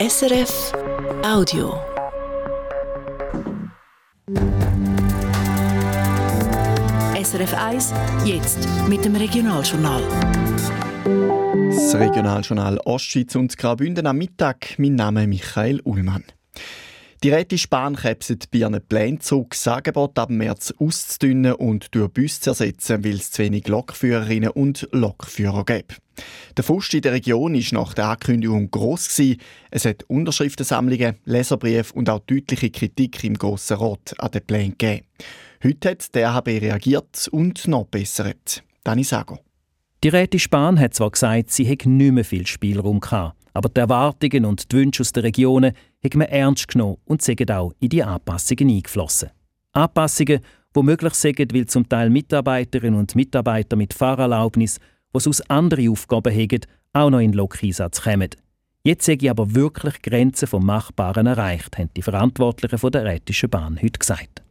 SRF Audio. SRF 1, jetzt mit dem Regionaljournal. Das Regionaljournal Ostschweiz und Graubünden am Mittag. Mein Name ist Michael Ullmann. Die Rätische Bahn käpset bei Plänen zurück, das Angebot ab März auszudünnen und durch Bus zu ersetzen, weil es zu wenig Lokführerinnen und Lokführer gibt. Der Frust in der Region war nach der Ankündigung gross. Gewesen. Es hat Unterschriftensammlungen, Leserbriefe und auch deutliche Kritik im Grossen Rat an den Plänen gegeben. Heute hat der RHB reagiert und noch bessert. Dani Sago. Die Rätische Bahn hat zwar gesagt, sie hätte nicht mehr viel Spielraum gehabt, aber die Erwartungen und die Wünsche aus den Regionen hat man ernst genommen und sind auch in die Anpassungen eingeflossen. Anpassungen, die möglich sind, weil zum Teil Mitarbeiterinnen und Mitarbeiter mit Fahrerlaubnis, die aus anderen Aufgaben haben, auch noch in Lokeinsatz kommen. Jetzt sehe ich aber wirklich Grenzen vom Machbaren erreicht, haben die Verantwortlichen der Rätischen Bahn heute gesagt.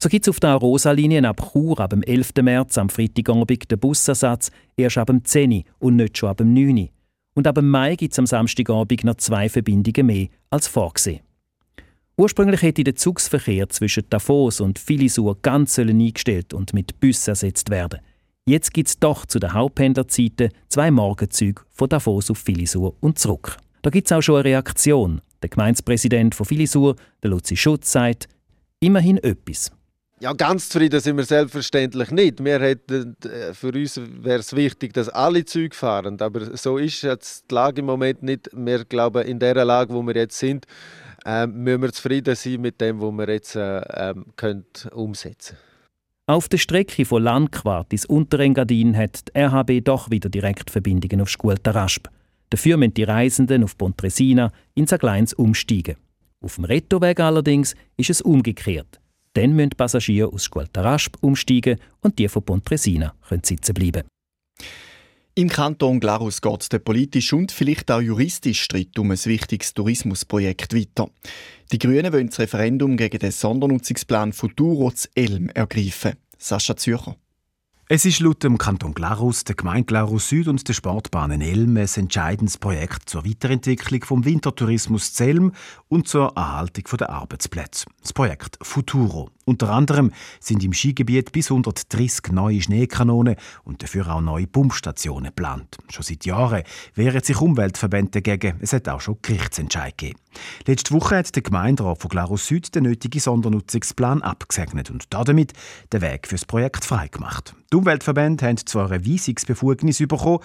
So gibt es auf der Arosa-Linie ab Chur ab dem 11. März am Freitagabend den Busersatz erst ab dem 10. und nicht schon ab dem 9. Und ab Mai gibt es am Samstagabend noch zwei Verbindungen mehr als vorgesehen. Ursprünglich hätte der Zugsverkehr zwischen Davos und Filisur ganz eingestellt und mit Bussen ersetzt werden. Jetzt gibt es doch zu den Hauptpendlerzeiten zwei Morgenzüge von Davos auf Filisur und zurück. Da gibt es auch schon eine Reaktion. Der Gemeindepräsident von Filisur, der Luzi Schutz, sagt, immerhin etwas. Ja, ganz zufrieden sind wir selbstverständlich nicht. Wir hätten, äh, für uns wäre es wichtig, dass alle Züge fahren. Aber so ist jetzt die Lage im Moment nicht. Wir glauben, in der Lage, wo wir jetzt sind, äh, müssen wir zufrieden sein mit dem, was wir jetzt äh, ähm, können umsetzen Auf der Strecke von Landquart ins Unterengadin hat die RHB doch wieder Direktverbindungen auf Skulterasp. Dafür müssen die Reisenden auf Pontresina in Sagleins umsteigen. Auf dem Rettoweg allerdings ist es umgekehrt. Dann müssen Passagiere aus Squaltarasp umsteigen und die von Pontresina können sitzen bleiben. Im Kanton Glarus geht es der politisch und vielleicht auch juristisch Streit um ein wichtiges Tourismusprojekt weiter. Die Grünen wollen das Referendum gegen den Sondernutzungsplan Futuro zu Elm ergreifen. Sascha Zürcher. Es ist laut dem Kanton Glarus, der Gemeinde Glarus Süd und der Sportbahnen Elm ein entscheidendes Projekt zur Weiterentwicklung vom Wintertourismus Zelm und zur Erhaltung der Arbeitsplätze. Das Projekt Futuro. Unter anderem sind im Skigebiet bis 130 neue Schneekanonen und dafür auch neue Pumpstationen geplant. Schon seit Jahren wehren sich Umweltverbände dagegen. Es hat auch schon Gerichtsentscheid gegeben. Letzte Woche hat der Gemeinderat von Glarus Süd den nötigen Sondernutzungsplan abgesegnet und damit den Weg für das Projekt freigemacht. Die Umweltverbände haben zwar eine Weisungsbefugnis bekommen,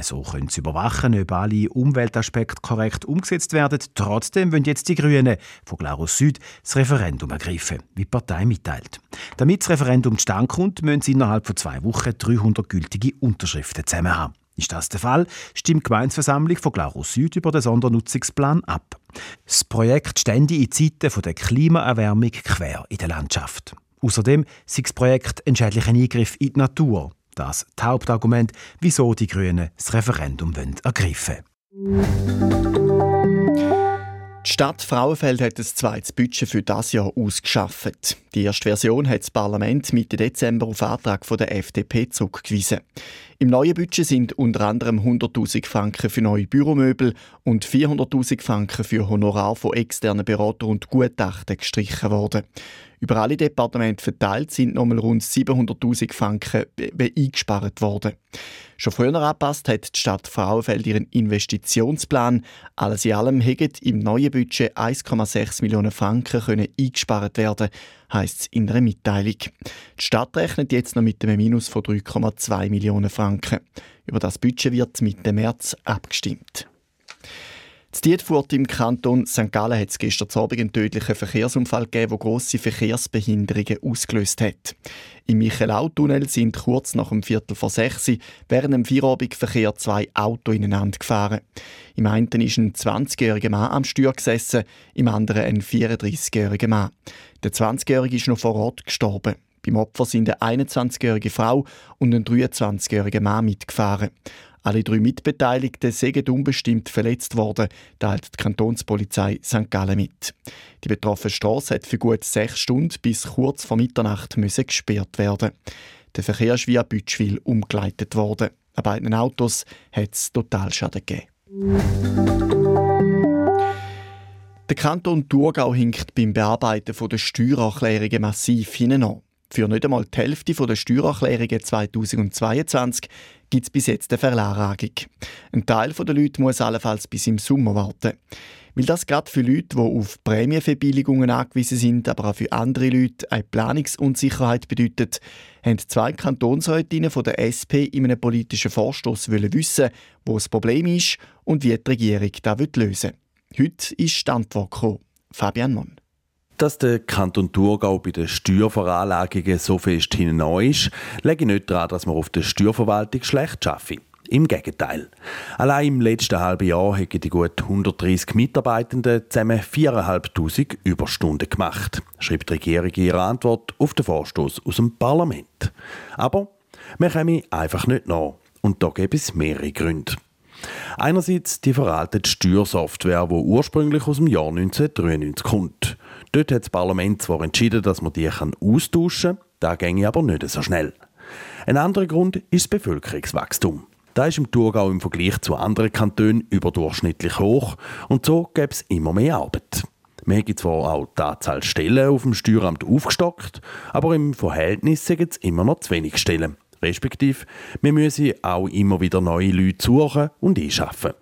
so können sie überwachen, ob alle Umweltaspekte korrekt umgesetzt werden. Trotzdem wollen jetzt die Grünen von Glarus Süd das Referendum ergreifen, wie die Partei mitteilt. Damit das Referendum zustande kommt, müssen sie innerhalb von zwei Wochen 300 gültige Unterschriften zusammen haben. Ist das der Fall, stimmt die Gemeinsversammlung von Glarus Süd über den Sondernutzungsplan ab. Das Projekt stände in Zeiten der Klimaerwärmung quer in der Landschaft. Außerdem sei das Projekt ein schädlicher Eingriff in die Natur. Das das Hauptargument, wieso die Grünen das Referendum ergreifen die Stadt Frauenfeld hat ein zweites Budget für das Jahr ausgeschafft. Die erste Version hat das Parlament Mitte Dezember auf Antrag der FDP zurückgewiesen. Im neuen Budget sind unter anderem 100.000 Franken für neue Büromöbel und 400.000 Franken für Honorar von externen Beratern und Gutachten gestrichen worden. Über alle Departemente verteilt sind nochmal rund 700.000 Franken eingespart worden. Schon früher angepasst hat die Stadt Frauenfeld ihren Investitionsplan. Alles in allem hätten im neuen Budget 1,6 Millionen Franken können eingespart werden, heisst es in einer Mitteilung. Die Stadt rechnet jetzt noch mit einem Minus von 3,2 Millionen Franken. Über das Budget wird Mitte März abgestimmt. In Dietfurt im Kanton St. Gallen hat es gestern Abend einen tödlichen Verkehrsunfall gegeben, der grosse Verkehrsbehinderungen ausgelöst hat. Im Michelau-Tunnel sind kurz nach dem Viertel vor sechs während dem Feierabendverkehr zwei Autos ineinander gefahren. Im einen ist ein 20-jähriger Mann am Steuer gesessen, im anderen ein 34-jähriger Mann. Der 20-jährige ist noch vor Ort gestorben. Beim Opfer sind eine 21-jährige Frau und ein 23-jähriger Mann mitgefahren. Alle drei Mitbeteiligten sind unbestimmt verletzt worden, teilt die Kantonspolizei St. Gallen mit. Die betroffene Straße hat für gut sechs Stunden bis kurz vor Mitternacht müssen gesperrt werden. Der Verkehr ist via Bütschwil umgeleitet worden. An beiden Autos hat es Totalschaden gegeben. Der Kanton Thurgau hinkt beim Bearbeiten der Steuererklärungen massiv hinein. Für nicht einmal die Hälfte der Steuererklärungen 2022 gibt es bis jetzt eine Verlagerung. Ein Teil der Leute muss allenfalls bis im Sommer warten. Weil das gerade für Leute, die auf Prämienverbilligungen angewiesen sind, aber auch für andere Leute eine Planungsunsicherheit bedeutet, haben zwei Kantonsrätinnen von der SP in einem politischen Vorstoß wissen, wo das Problem ist und wie die Regierung das lösen will. Heute ist die Antwort gekommen. Fabian Monn. Dass der Kanton Thurgau bei den Steuerveranlagungen so fest hinein ist, lege ich nicht daran, dass man auf der Steuerverwaltung schlecht arbeitet. Im Gegenteil. Allein im letzten halben Jahr haben die gut 130 Mitarbeitenden zusammen 4'500 Überstunden gemacht, schreibt die Regierung in ihrer Antwort auf den Vorstoß aus dem Parlament. Aber wir kommen einfach nicht nach. Und da gibt es mehrere Gründe. Einerseits die veraltete Steuersoftware, die ursprünglich aus dem Jahr 1993 kommt. Dort hat das Parlament zwar entschieden, dass man die austauschen kann, da ginge aber nicht so schnell. Ein anderer Grund ist das Bevölkerungswachstum. Da ist im Thurgau im Vergleich zu anderen Kantonen überdurchschnittlich hoch und so gäbe es immer mehr Arbeit. Wir haben zwar auch die Anzahl Stellen auf dem Steueramt aufgestockt, aber im Verhältnis sind es immer noch zu wenig Stellen. Respektive, wir müssen auch immer wieder neue Leute suchen und einschaffen.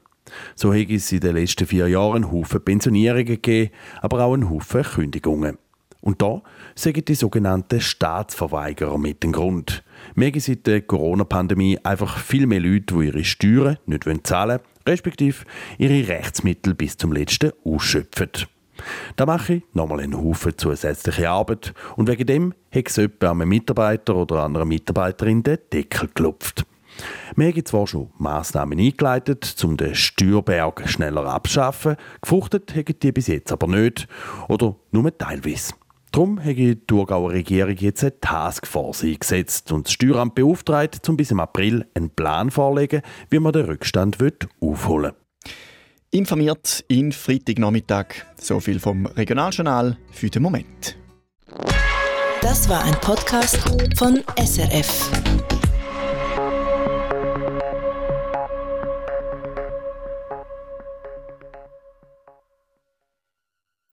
So hat es in den letzten vier Jahren einen Haufen Pensionierungen gegeben, aber auch einen Haufen Kündigungen. Und da sind die sogenannten Staatsverweigerer mit dem Grund. Wir haben seit der Corona-Pandemie einfach viel mehr Leute, die ihre Steuern nicht zahlen wollen, respektive ihre Rechtsmittel bis zum letzten ausschöpfen. Da mache ich nochmal einen Haufen zusätzliche Arbeit und wegen dem hat es jemand einem Mitarbeiter oder einer Mitarbeiterin den Deckel geklopft. Wir haben zwar schon Massnahmen eingeleitet, um den Steuerberg schneller abzuschaffen, gefruchtet haben die bis jetzt aber nicht oder nur teilweise. Darum hat die Thurgauer Regierung jetzt eine Taskforce eingesetzt und das Steueramt beauftragt, um bis im April einen Plan vorzulegen, wie man den Rückstand aufholen will. Informiert in Freitagnachmittag. So viel vom Regionaljournal für den Moment. Das war ein Podcast von SRF.